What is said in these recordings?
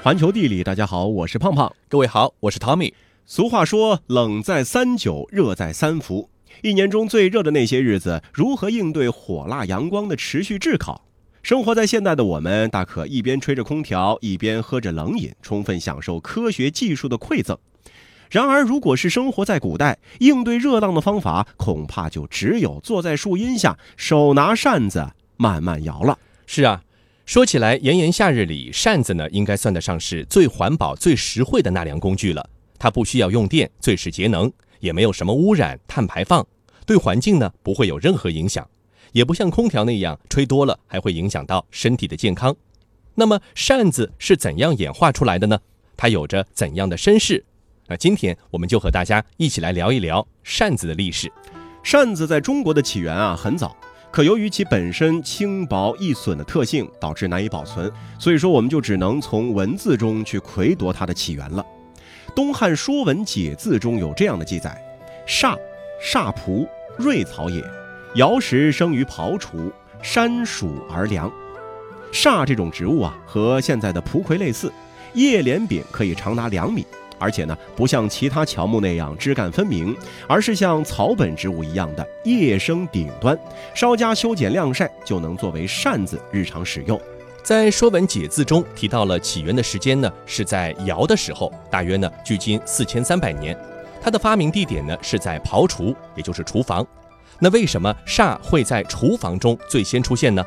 环球地理，大家好，我是胖胖。各位好，我是 Tommy。俗话说，冷在三九，热在三伏。一年中最热的那些日子，如何应对火辣阳光的持续炙烤？生活在现代的我们，大可一边吹着空调，一边喝着冷饮，充分享受科学技术的馈赠。然而，如果是生活在古代，应对热浪的方法，恐怕就只有坐在树荫下，手拿扇子慢慢摇了。是啊。说起来，炎炎夏日里，扇子呢应该算得上是最环保、最实惠的纳凉工具了。它不需要用电，最是节能，也没有什么污染、碳排放，对环境呢不会有任何影响，也不像空调那样吹多了还会影响到身体的健康。那么扇子是怎样演化出来的呢？它有着怎样的身世？那今天我们就和大家一起来聊一聊扇子的历史。扇子在中国的起源啊很早。可由于其本身轻薄易损的特性，导致难以保存，所以说我们就只能从文字中去窥夺它的起源了。东汉《说文解字》中有这样的记载：“煞，煞蒲，瑞草也。尧时生于庖厨，山属而凉。”煞这种植物啊，和现在的蒲葵类似，叶连柄可以长达两米。而且呢，不像其他乔木那样枝干分明，而是像草本植物一样的叶生顶端，稍加修剪晾晒就能作为扇子日常使用。在《说文解字》中提到了起源的时间呢，是在尧的时候，大约呢距今四千三百年。它的发明地点呢是在庖厨，也就是厨房。那为什么煞会在厨房中最先出现呢？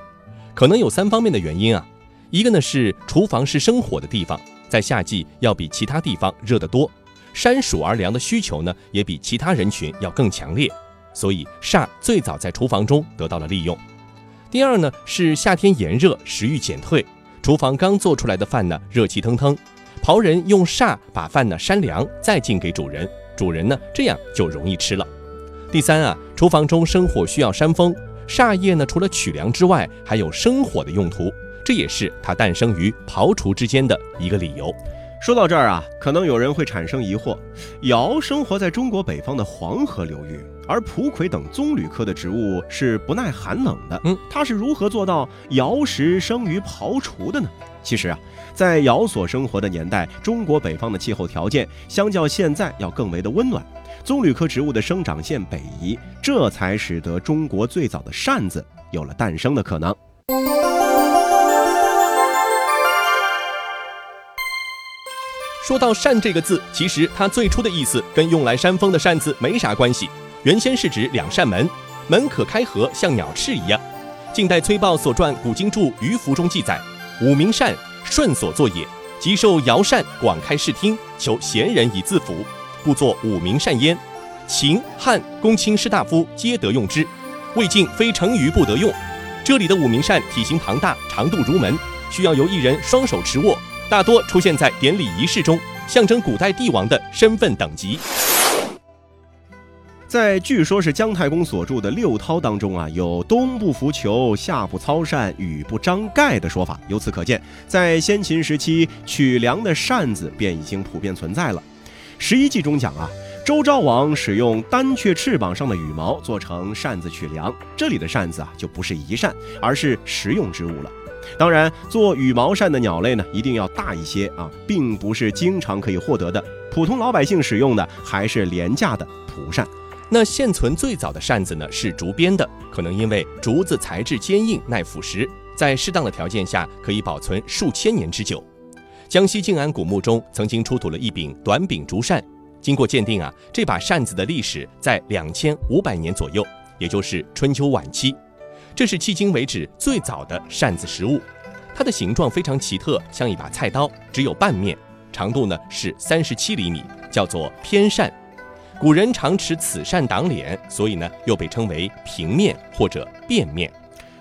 可能有三方面的原因啊。一个呢是厨房是生火的地方。在夏季要比其他地方热得多，山暑而凉的需求呢也比其他人群要更强烈，所以煞最早在厨房中得到了利用。第二呢是夏天炎热，食欲减退，厨房刚做出来的饭呢热气腾腾，庖人用煞把饭呢扇凉，再进给主人，主人呢这样就容易吃了。第三啊，厨房中生火需要扇风，煞叶呢除了取凉之外，还有生火的用途。这也是它诞生于刨除之间的一个理由。说到这儿啊，可能有人会产生疑惑：尧生活在中国北方的黄河流域，而蒲葵等棕榈科的植物是不耐寒冷的。嗯，它是如何做到尧时生于庖厨的呢？其实啊，在尧所生活的年代，中国北方的气候条件相较现在要更为的温暖，棕榈科植物的生长线北移，这才使得中国最早的扇子有了诞生的可能。说到“扇”这个字，其实它最初的意思跟用来扇风的扇子没啥关系。原先是指两扇门，门可开合，像鸟翅一样。晋代崔豹所传《古今注·渔符》中记载：“五明扇，舜所作也。即受尧扇，广开视听，求贤人以自辅，故作五明扇焉。秦汉公卿士大夫皆得用之，魏晋非成鱼不得用。这里的五明扇体型庞大，长度如门，需要由一人双手持握。”大多出现在典礼仪式中，象征古代帝王的身份等级。在据说是姜太公所著的《六韬》当中啊，有“冬不拂裘，夏不操扇，雨不张盖”的说法。由此可见，在先秦时期，取梁的扇子便已经普遍存在了。《十一记》中讲啊，周昭王使用丹雀翅膀上的羽毛做成扇子取凉，这里的扇子啊，就不是仪扇，而是实用之物了。当然，做羽毛扇的鸟类呢，一定要大一些啊，并不是经常可以获得的。普通老百姓使用的还是廉价的蒲扇。那现存最早的扇子呢，是竹编的，可能因为竹子材质坚硬耐腐蚀，在适当的条件下可以保存数千年之久。江西静安古墓中曾经出土了一柄短柄竹扇，经过鉴定啊，这把扇子的历史在两千五百年左右，也就是春秋晚期。这是迄今为止最早的扇子实物，它的形状非常奇特，像一把菜刀，只有半面，长度呢是三十七厘米，叫做偏扇。古人常持此扇挡脸，所以呢又被称为平面或者变面。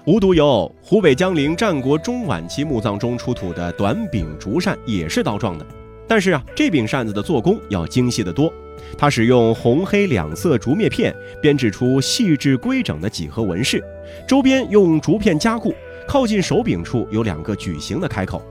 无独有偶，湖北江陵战国中晚期墓葬中出土的短柄竹扇也是刀状的，但是啊，这柄扇子的做工要精细得多。它使用红黑两色竹篾片编制出细致规整的几何纹饰，周边用竹片加固，靠近手柄处有两个矩形的开口，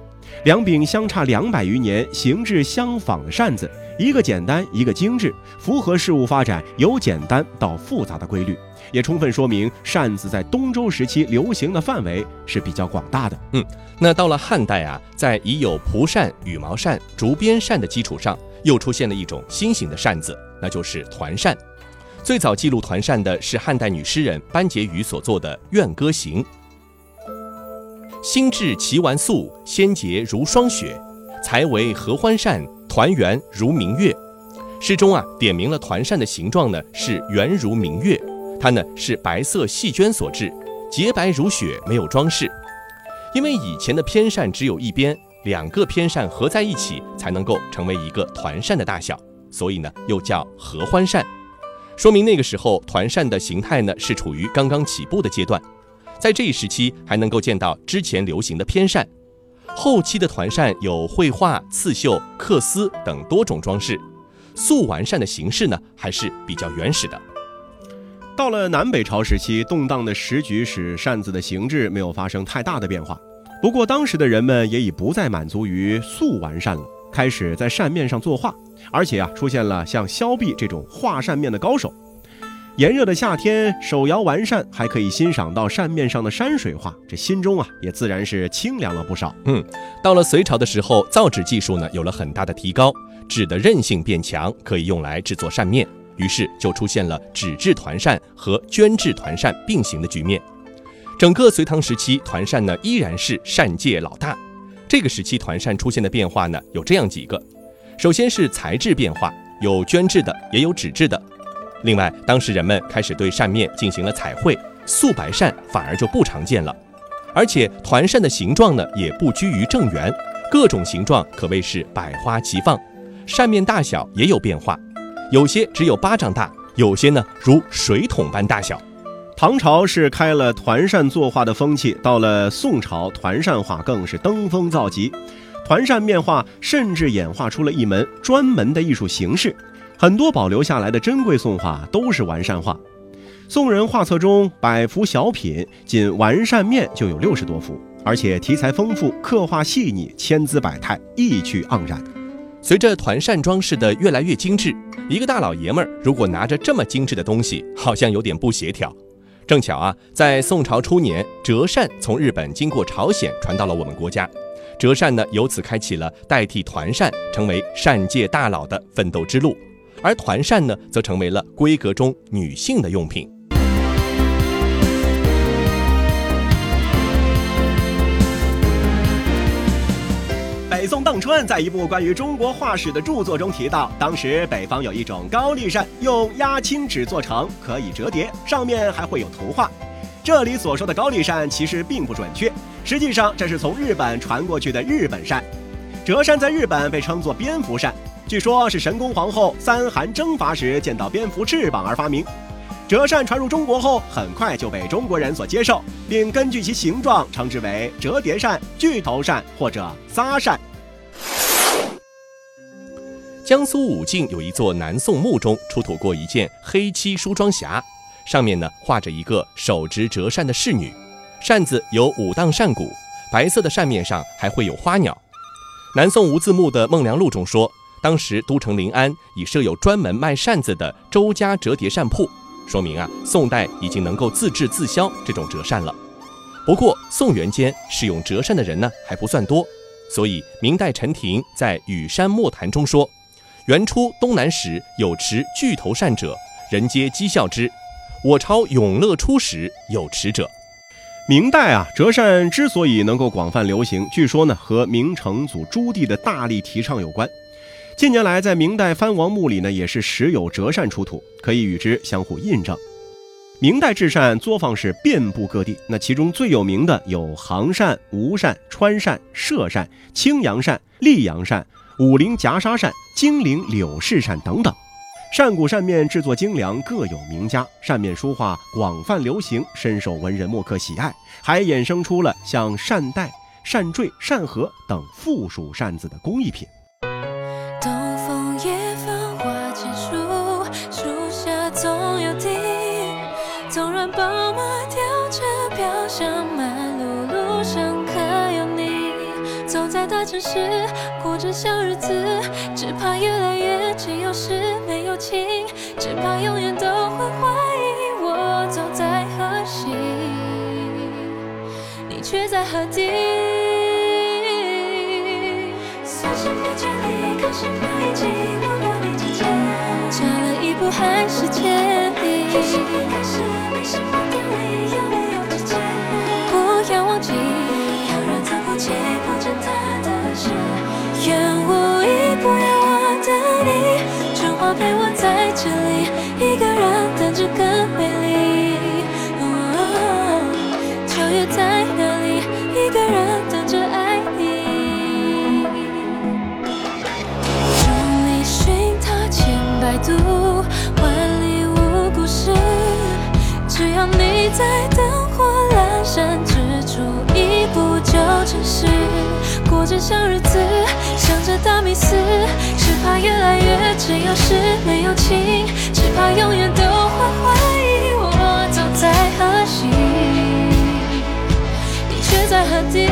两柄相差两百余年、形制相仿的扇子，一个简单，一个精致，符合事物发展由简单到复杂的规律，也充分说明扇子在东周时期流行的范围是比较广大的。嗯，那到了汉代啊，在已有蒲扇、羽毛扇、竹编扇的基础上，又出现了一种新型的扇子，那就是团扇。最早记录团扇的是汉代女诗人班婕妤所作的《怨歌行》。心至齐完素，仙洁如霜雪，才为合欢扇，团圆如明月。诗中啊，点明了团扇的形状呢是圆如明月，它呢是白色细绢所制，洁白如雪，没有装饰。因为以前的偏扇只有一边，两个偏扇合在一起才能够成为一个团扇的大小，所以呢又叫合欢扇。说明那个时候团扇的形态呢是处于刚刚起步的阶段，在这一时期还能够见到之前流行的偏扇，后期的团扇有绘画、刺绣、刻丝等多种装饰，素完扇的形式呢还是比较原始的。到了南北朝时期，动荡的时局使扇子的形制没有发生太大的变化，不过当时的人们也已不再满足于素完扇了，开始在扇面上作画。而且啊，出现了像萧壁这种画扇面的高手。炎热的夏天，手摇完扇还可以欣赏到扇面上的山水画，这心中啊也自然是清凉了不少。嗯，到了隋朝的时候，造纸技术呢有了很大的提高，纸的韧性变强，可以用来制作扇面，于是就出现了纸质团扇和绢制团扇并行的局面。整个隋唐时期，团扇呢依然是扇界老大。这个时期团扇出现的变化呢有这样几个。首先是材质变化，有绢制的，也有纸质的。另外，当时人们开始对扇面进行了彩绘，素白扇反而就不常见了。而且团扇的形状呢，也不拘于正圆，各种形状可谓是百花齐放。扇面大小也有变化，有些只有巴掌大，有些呢如水桶般大小。唐朝是开了团扇作画的风气，到了宋朝，团扇画更是登峰造极。团扇面画甚至演化出了一门专门的艺术形式，很多保留下来的珍贵宋画都是完扇画。宋人画册中百幅小品，仅完扇面就有六十多幅，而且题材丰富，刻画细腻，千姿百态，意趣盎然。随着团扇装饰的越来越精致，一个大老爷们儿如果拿着这么精致的东西，好像有点不协调。正巧啊，在宋朝初年，折扇从日本经过朝鲜传到了我们国家。折扇呢，由此开启了代替团扇成为扇界大佬的奋斗之路，而团扇呢，则成为了闺阁中女性的用品。北宋邓春在一部关于中国画史的著作中提到，当时北方有一种高丽扇，用压青纸做成，可以折叠，上面还会有图画。这里所说的高丽扇其实并不准确，实际上这是从日本传过去的日本扇。折扇在日本被称作蝙蝠扇，据说是神宫皇后三寒征伐时见到蝙蝠翅膀而发明。折扇传入中国后，很快就被中国人所接受，并根据其形状称之为折叠扇、巨头扇或者撒扇。江苏武进有一座南宋墓中出土过一件黑漆梳妆匣。上面呢画着一个手执折扇的侍女，扇子有五档扇骨，白色的扇面上还会有花鸟。南宋吴自牧的《孟良录》中说，当时都城临安已设有专门卖扇子的周家折叠扇铺，说明啊，宋代已经能够自制自销这种折扇了。不过宋元间使用折扇的人呢还不算多，所以明代陈廷在《雨山墨谈》中说，元初东南时有持巨头扇者，人皆讥笑之。我朝永乐初时有持者。明代啊，折扇之所以能够广泛流行，据说呢和明成祖朱棣的大力提倡有关。近年来，在明代藩王墓里呢，也是时有折扇出土，可以与之相互印证。明代制扇作坊是遍布各地，那其中最有名的有杭扇、吴扇、川扇、歙扇、青阳扇、溧阳扇、武陵夹沙扇、金陵柳氏扇等等。扇骨扇面制作精良，各有名家。扇面书画广泛流行，深受文人墨客喜爱，还衍生出了像扇带、扇坠、扇盒等附属扇子的工艺品。吊着飘香，满路路上可有你？走在。大城市，过着小日子，只怕越来越只有事没有情，只怕永远都会怀疑我走在何西，你却在何地？算什么距离，靠什么爱情，我和你之间，差了一步还是千里。有什么开始，没什么道理，有愿无意不要我的你，春花陪我在这里，一个人等着更美丽。哦秋月在哪里？一个人等着爱你。众里寻他千百度，万里无故事。只要你在等过着小日子，想着大迷思，只怕越来越只有事没有情，只怕永远都会怀疑我走在何西，你却在何地？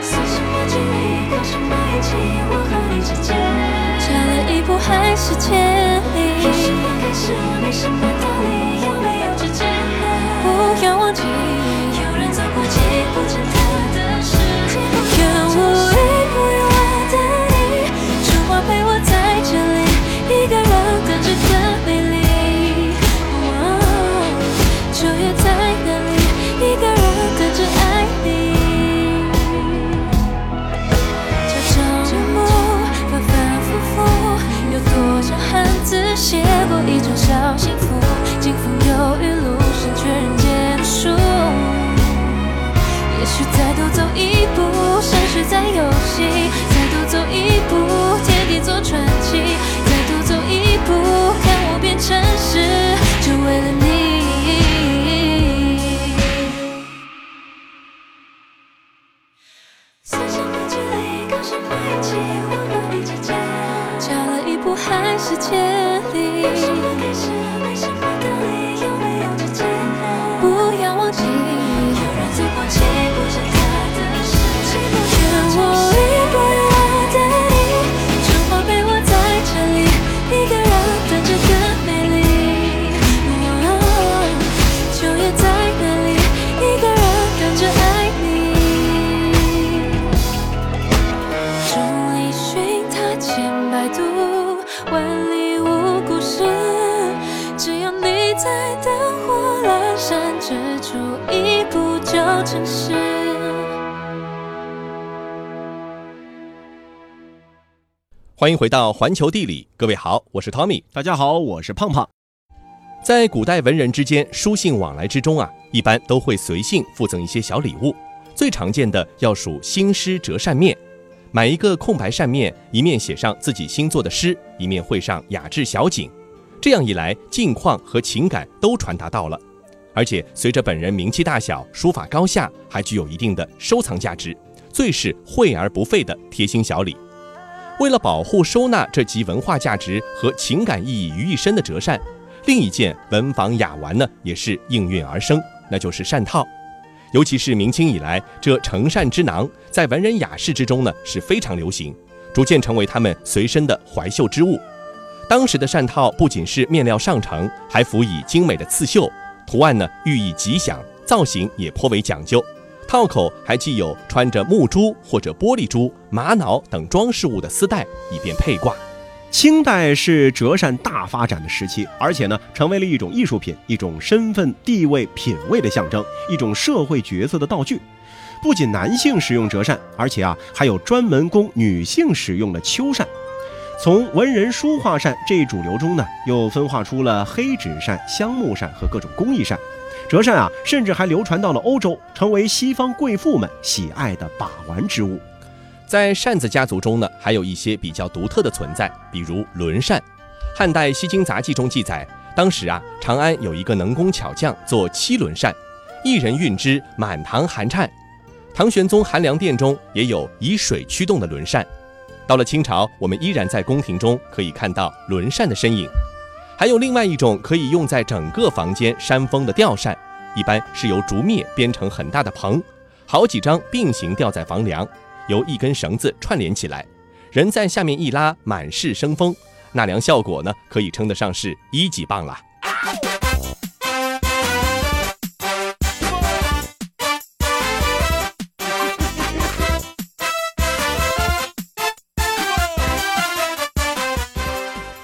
算什么距离，靠什么爱情，我和你之间，差了一步还是千里。有什么开始，没什么道理，有没有之间？不要忘记，有人走过去，不见他的事。slow 欢迎回到环球地理，各位好，我是 Tommy。大家好，我是胖胖。在古代文人之间书信往来之中啊，一般都会随信附赠一些小礼物。最常见的要数新诗折扇面，买一个空白扇面，一面写上自己新作的诗，一面绘上雅致小景。这样一来，境况和情感都传达到了，而且随着本人名气大小、书法高下，还具有一定的收藏价值，最是惠而不费的贴心小礼。为了保护收纳这集文化价值和情感意义于一身的折扇，另一件文房雅玩呢，也是应运而生，那就是扇套。尤其是明清以来，这成扇之囊在文人雅士之中呢是非常流行，逐渐成为他们随身的怀袖之物。当时的扇套不仅是面料上乘，还辅以精美的刺绣，图案呢寓意吉祥，造型也颇为讲究。套口还系有穿着木珠或者玻璃珠、玛瑙等装饰物的丝带，以便佩挂。清代是折扇大发展的时期，而且呢，成为了一种艺术品，一种身份地位、品味的象征，一种社会角色的道具。不仅男性使用折扇，而且啊，还有专门供女性使用的秋扇。从文人书画扇这一主流中呢，又分化出了黑纸扇、香木扇和各种工艺扇。折扇啊，甚至还流传到了欧洲，成为西方贵妇们喜爱的把玩之物。在扇子家族中呢，还有一些比较独特的存在，比如轮扇。汉代《西京杂记》中记载，当时啊，长安有一个能工巧匠做七轮扇，一人运之，满堂寒颤。唐玄宗寒凉殿中也有以水驱动的轮扇。到了清朝，我们依然在宫廷中可以看到轮扇的身影。还有另外一种可以用在整个房间扇风的吊扇，一般是由竹篾编成很大的棚，好几张并行吊在房梁，由一根绳子串联起来，人在下面一拉，满室生风，纳凉效果呢，可以称得上是一级棒了。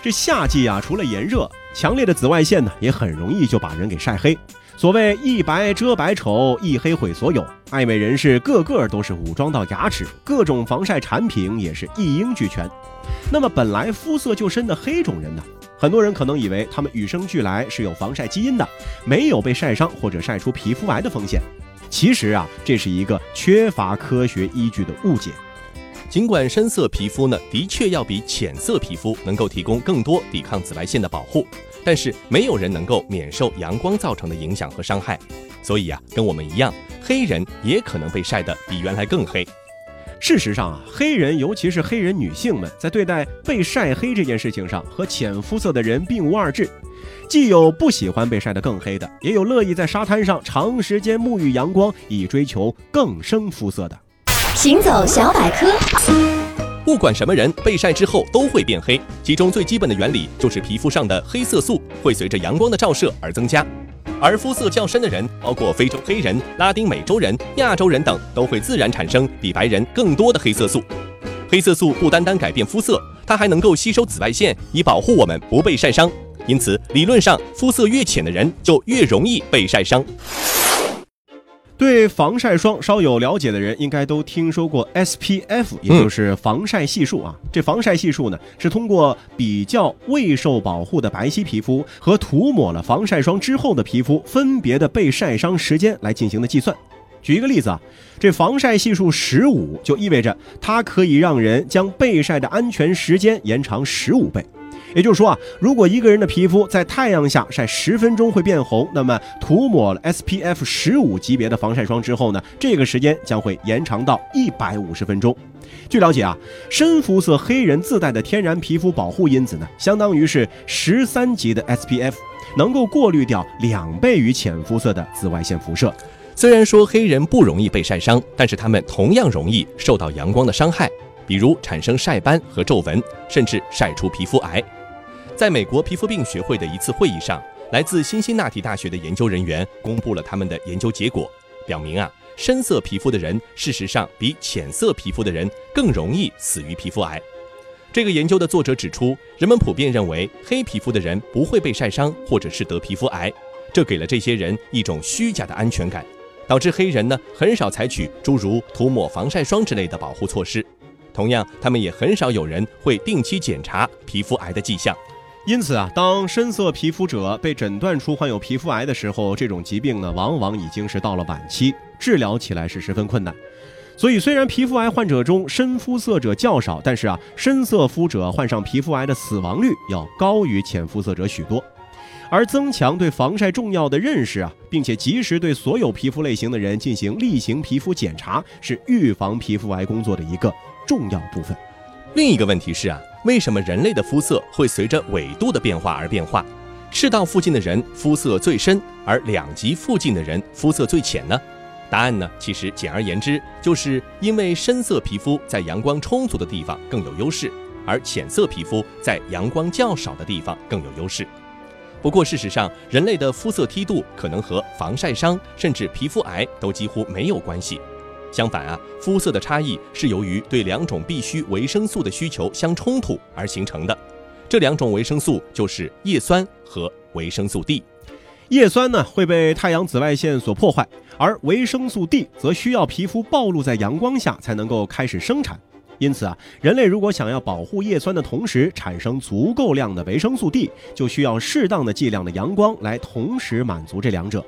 这夏季啊，除了炎热，强烈的紫外线呢，也很容易就把人给晒黑。所谓一白遮百丑，一黑毁所有。爱美人士个个都是武装到牙齿，各种防晒产品也是一应俱全。那么本来肤色就深的黑种人呢，很多人可能以为他们与生俱来是有防晒基因的，没有被晒伤或者晒出皮肤癌的风险。其实啊，这是一个缺乏科学依据的误解。尽管深色皮肤呢，的确要比浅色皮肤能够提供更多抵抗紫外线的保护，但是没有人能够免受阳光造成的影响和伤害。所以啊，跟我们一样，黑人也可能被晒得比原来更黑。事实上啊，黑人尤其是黑人女性们，在对待被晒黑这件事情上，和浅肤色的人并无二致。既有不喜欢被晒得更黑的，也有乐意在沙滩上长时间沐浴阳光，以追求更深肤色的。行走小百科，不管什么人被晒之后都会变黑，其中最基本的原理就是皮肤上的黑色素会随着阳光的照射而增加，而肤色较深的人，包括非洲黑人、拉丁美洲人、亚洲人等，都会自然产生比白人更多的黑色素。黑色素不单单改变肤色，它还能够吸收紫外线，以保护我们不被晒伤。因此，理论上肤色越浅的人就越容易被晒伤。对防晒霜稍有了解的人，应该都听说过 SPF，也就是防晒系数啊。这防晒系数呢，是通过比较未受保护的白皙皮肤和涂抹了防晒霜之后的皮肤分别的被晒伤时间来进行的计算。举一个例子啊，这防晒系数十五，就意味着它可以让人将被晒的安全时间延长十五倍。也就是说啊，如果一个人的皮肤在太阳下晒十分钟会变红，那么涂抹了 SPF 十五级别的防晒霜之后呢，这个时间将会延长到一百五十分钟。据了解啊，深肤色黑人自带的天然皮肤保护因子呢，相当于是十三级的 SPF，能够过滤掉两倍于浅肤色的紫外线辐射。虽然说黑人不容易被晒伤，但是他们同样容易受到阳光的伤害，比如产生晒斑和皱纹，甚至晒出皮肤癌。在美国皮肤病学会的一次会议上，来自辛辛那提大学的研究人员公布了他们的研究结果，表明啊，深色皮肤的人事实上比浅色皮肤的人更容易死于皮肤癌。这个研究的作者指出，人们普遍认为黑皮肤的人不会被晒伤或者是得皮肤癌，这给了这些人一种虚假的安全感，导致黑人呢很少采取诸如涂抹防晒霜之类的保护措施。同样，他们也很少有人会定期检查皮肤癌的迹象。因此啊，当深色皮肤者被诊断出患有皮肤癌的时候，这种疾病呢，往往已经是到了晚期，治疗起来是十分困难。所以，虽然皮肤癌患者中深肤色者较少，但是啊，深色肤者患上皮肤癌的死亡率要高于浅肤色者许多。而增强对防晒重要的认识啊，并且及时对所有皮肤类型的人进行例行皮肤检查，是预防皮肤癌工作的一个重要部分。另一个问题是啊。为什么人类的肤色会随着纬度的变化而变化？赤道附近的人肤色最深，而两极附近的人肤色最浅呢？答案呢，其实简而言之，就是因为深色皮肤在阳光充足的地方更有优势，而浅色皮肤在阳光较少的地方更有优势。不过，事实上，人类的肤色梯度可能和防晒伤甚至皮肤癌都几乎没有关系。相反啊，肤色的差异是由于对两种必需维生素的需求相冲突而形成的。这两种维生素就是叶酸和维生素 D。叶酸呢会被太阳紫外线所破坏，而维生素 D 则需要皮肤暴露在阳光下才能够开始生产。因此啊，人类如果想要保护叶酸的同时产生足够量的维生素 D，就需要适当的剂量的阳光来同时满足这两者。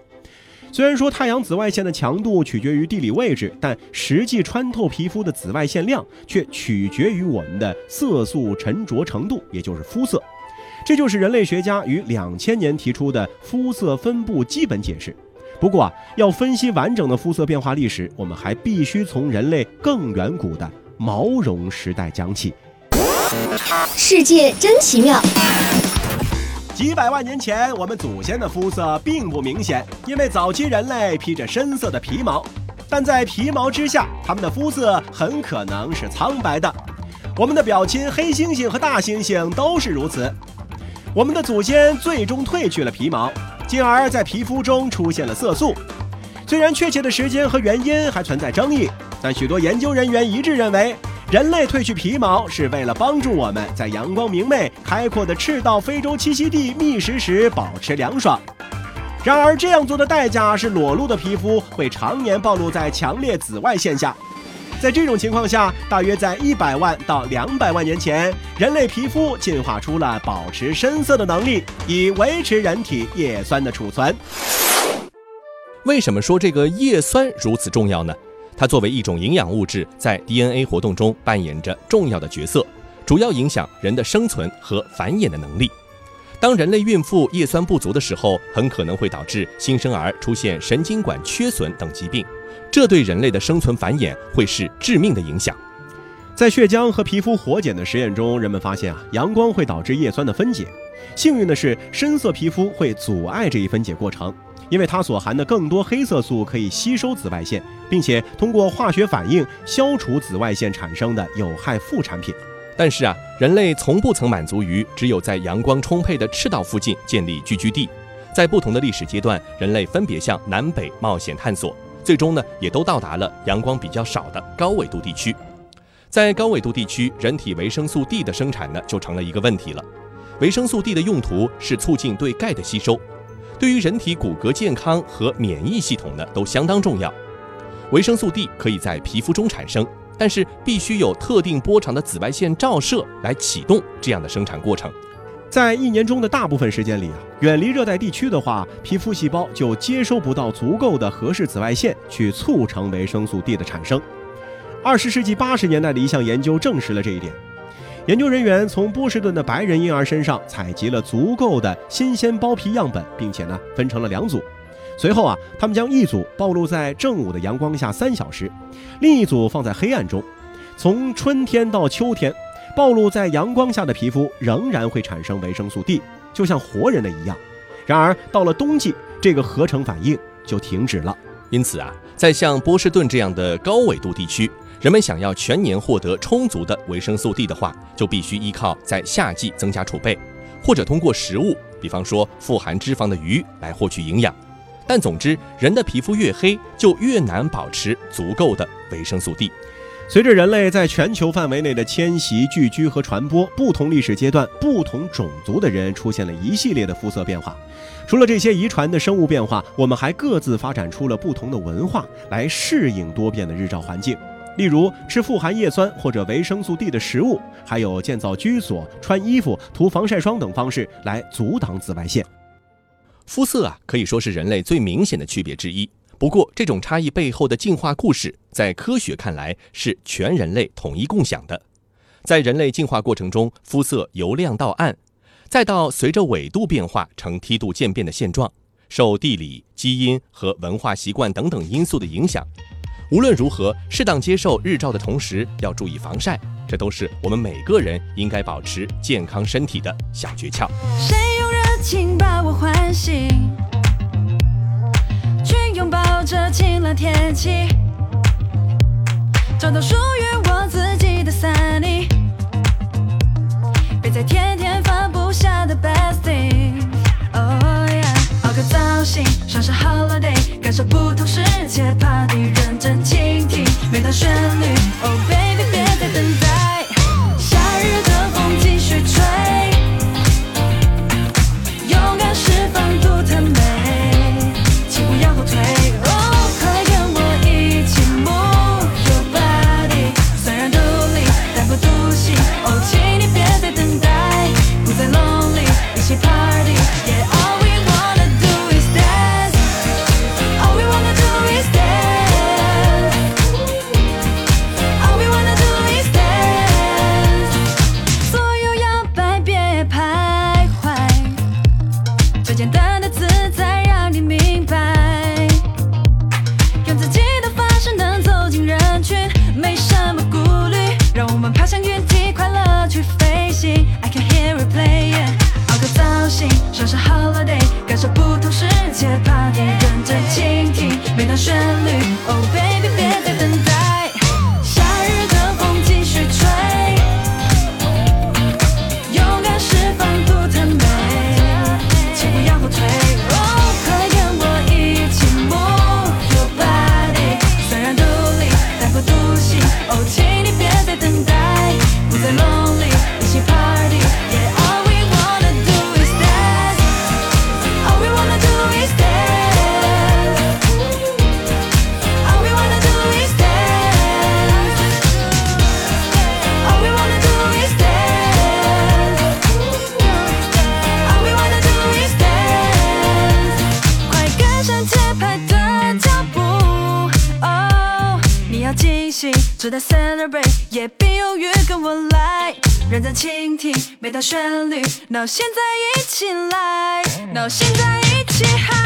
虽然说太阳紫外线的强度取决于地理位置，但实际穿透皮肤的紫外线量却取决于我们的色素沉着程度，也就是肤色。这就是人类学家于两千年提出的肤色分布基本解释。不过啊，要分析完整的肤色变化历史，我们还必须从人类更远古的毛绒时代讲起。世界真奇妙。几百万年前，我们祖先的肤色并不明显，因为早期人类披着深色的皮毛。但在皮毛之下，它们的肤色很可能是苍白的。我们的表亲黑猩猩和大猩猩都是如此。我们的祖先最终褪去了皮毛，进而，在皮肤中出现了色素。虽然确切的时间和原因还存在争议，但许多研究人员一致认为，人类褪去皮毛是为了帮助我们在阳光明媚、开阔的赤道非洲栖息地觅食时保持凉爽。然而，这样做的代价是裸露的皮肤会常年暴露在强烈紫外线下。在这种情况下，大约在一百万到两百万年前，人类皮肤进化出了保持深色的能力，以维持人体叶酸的储存。为什么说这个叶酸如此重要呢？它作为一种营养物质，在 DNA 活动中扮演着重要的角色，主要影响人的生存和繁衍的能力。当人类孕妇叶酸不足的时候，很可能会导致新生儿出现神经管缺损等疾病，这对人类的生存繁衍会是致命的影响。在血浆和皮肤活检的实验中，人们发现啊，阳光会导致叶酸的分解。幸运的是，深色皮肤会阻碍这一分解过程。因为它所含的更多黑色素可以吸收紫外线，并且通过化学反应消除紫外线产生的有害副产品。但是啊，人类从不曾满足于只有在阳光充沛的赤道附近建立聚居地。在不同的历史阶段，人类分别向南北冒险探索，最终呢，也都到达了阳光比较少的高纬度地区。在高纬度地区，人体维生素 D 的生产呢，就成了一个问题了。维生素 D 的用途是促进对钙的吸收。对于人体骨骼健康和免疫系统呢，都相当重要。维生素 D 可以在皮肤中产生，但是必须有特定波长的紫外线照射来启动这样的生产过程。在一年中的大部分时间里啊，远离热带地区的话，皮肤细胞就接收不到足够的合适紫外线去促成维生素 D 的产生。二十世纪八十年代的一项研究证实了这一点。研究人员从波士顿的白人婴儿身上采集了足够的新鲜包皮样本，并且呢分成了两组。随后啊，他们将一组暴露在正午的阳光下三小时，另一组放在黑暗中。从春天到秋天，暴露在阳光下的皮肤仍然会产生维生素 D，就像活人的一样。然而到了冬季，这个合成反应就停止了。因此啊，在像波士顿这样的高纬度地区。人们想要全年获得充足的维生素 D 的话，就必须依靠在夏季增加储备，或者通过食物，比方说富含脂肪的鱼来获取营养。但总之，人的皮肤越黑，就越难保持足够的维生素 D。随着人类在全球范围内的迁徙、聚居和传播，不同历史阶段、不同种族的人出现了一系列的肤色变化。除了这些遗传的生物变化，我们还各自发展出了不同的文化来适应多变的日照环境。例如吃富含叶酸或者维生素 D 的食物，还有建造居所、穿衣服、涂防晒霜等方式来阻挡紫外线。肤色啊，可以说是人类最明显的区别之一。不过，这种差异背后的进化故事，在科学看来是全人类统一共享的。在人类进化过程中，肤色由亮到暗，再到随着纬度变化呈梯度渐变的现状，受地理、基因和文化习惯等等因素的影响。无论如何，适当接受日照的同时，要注意防晒，这都是我们每个人应该保持健康身体的小诀窍。谁用热情把我唤醒，去拥抱这晴朗天气，找到属于我自己的 sunny，别再天天放不下的享受，holiday，感受不同世界 party，认真倾听每段旋律。Oh baby，Oh, baby. baby. 跟我来，认真倾听每段旋律。Now 现在一起来，Now 现在一起嗨。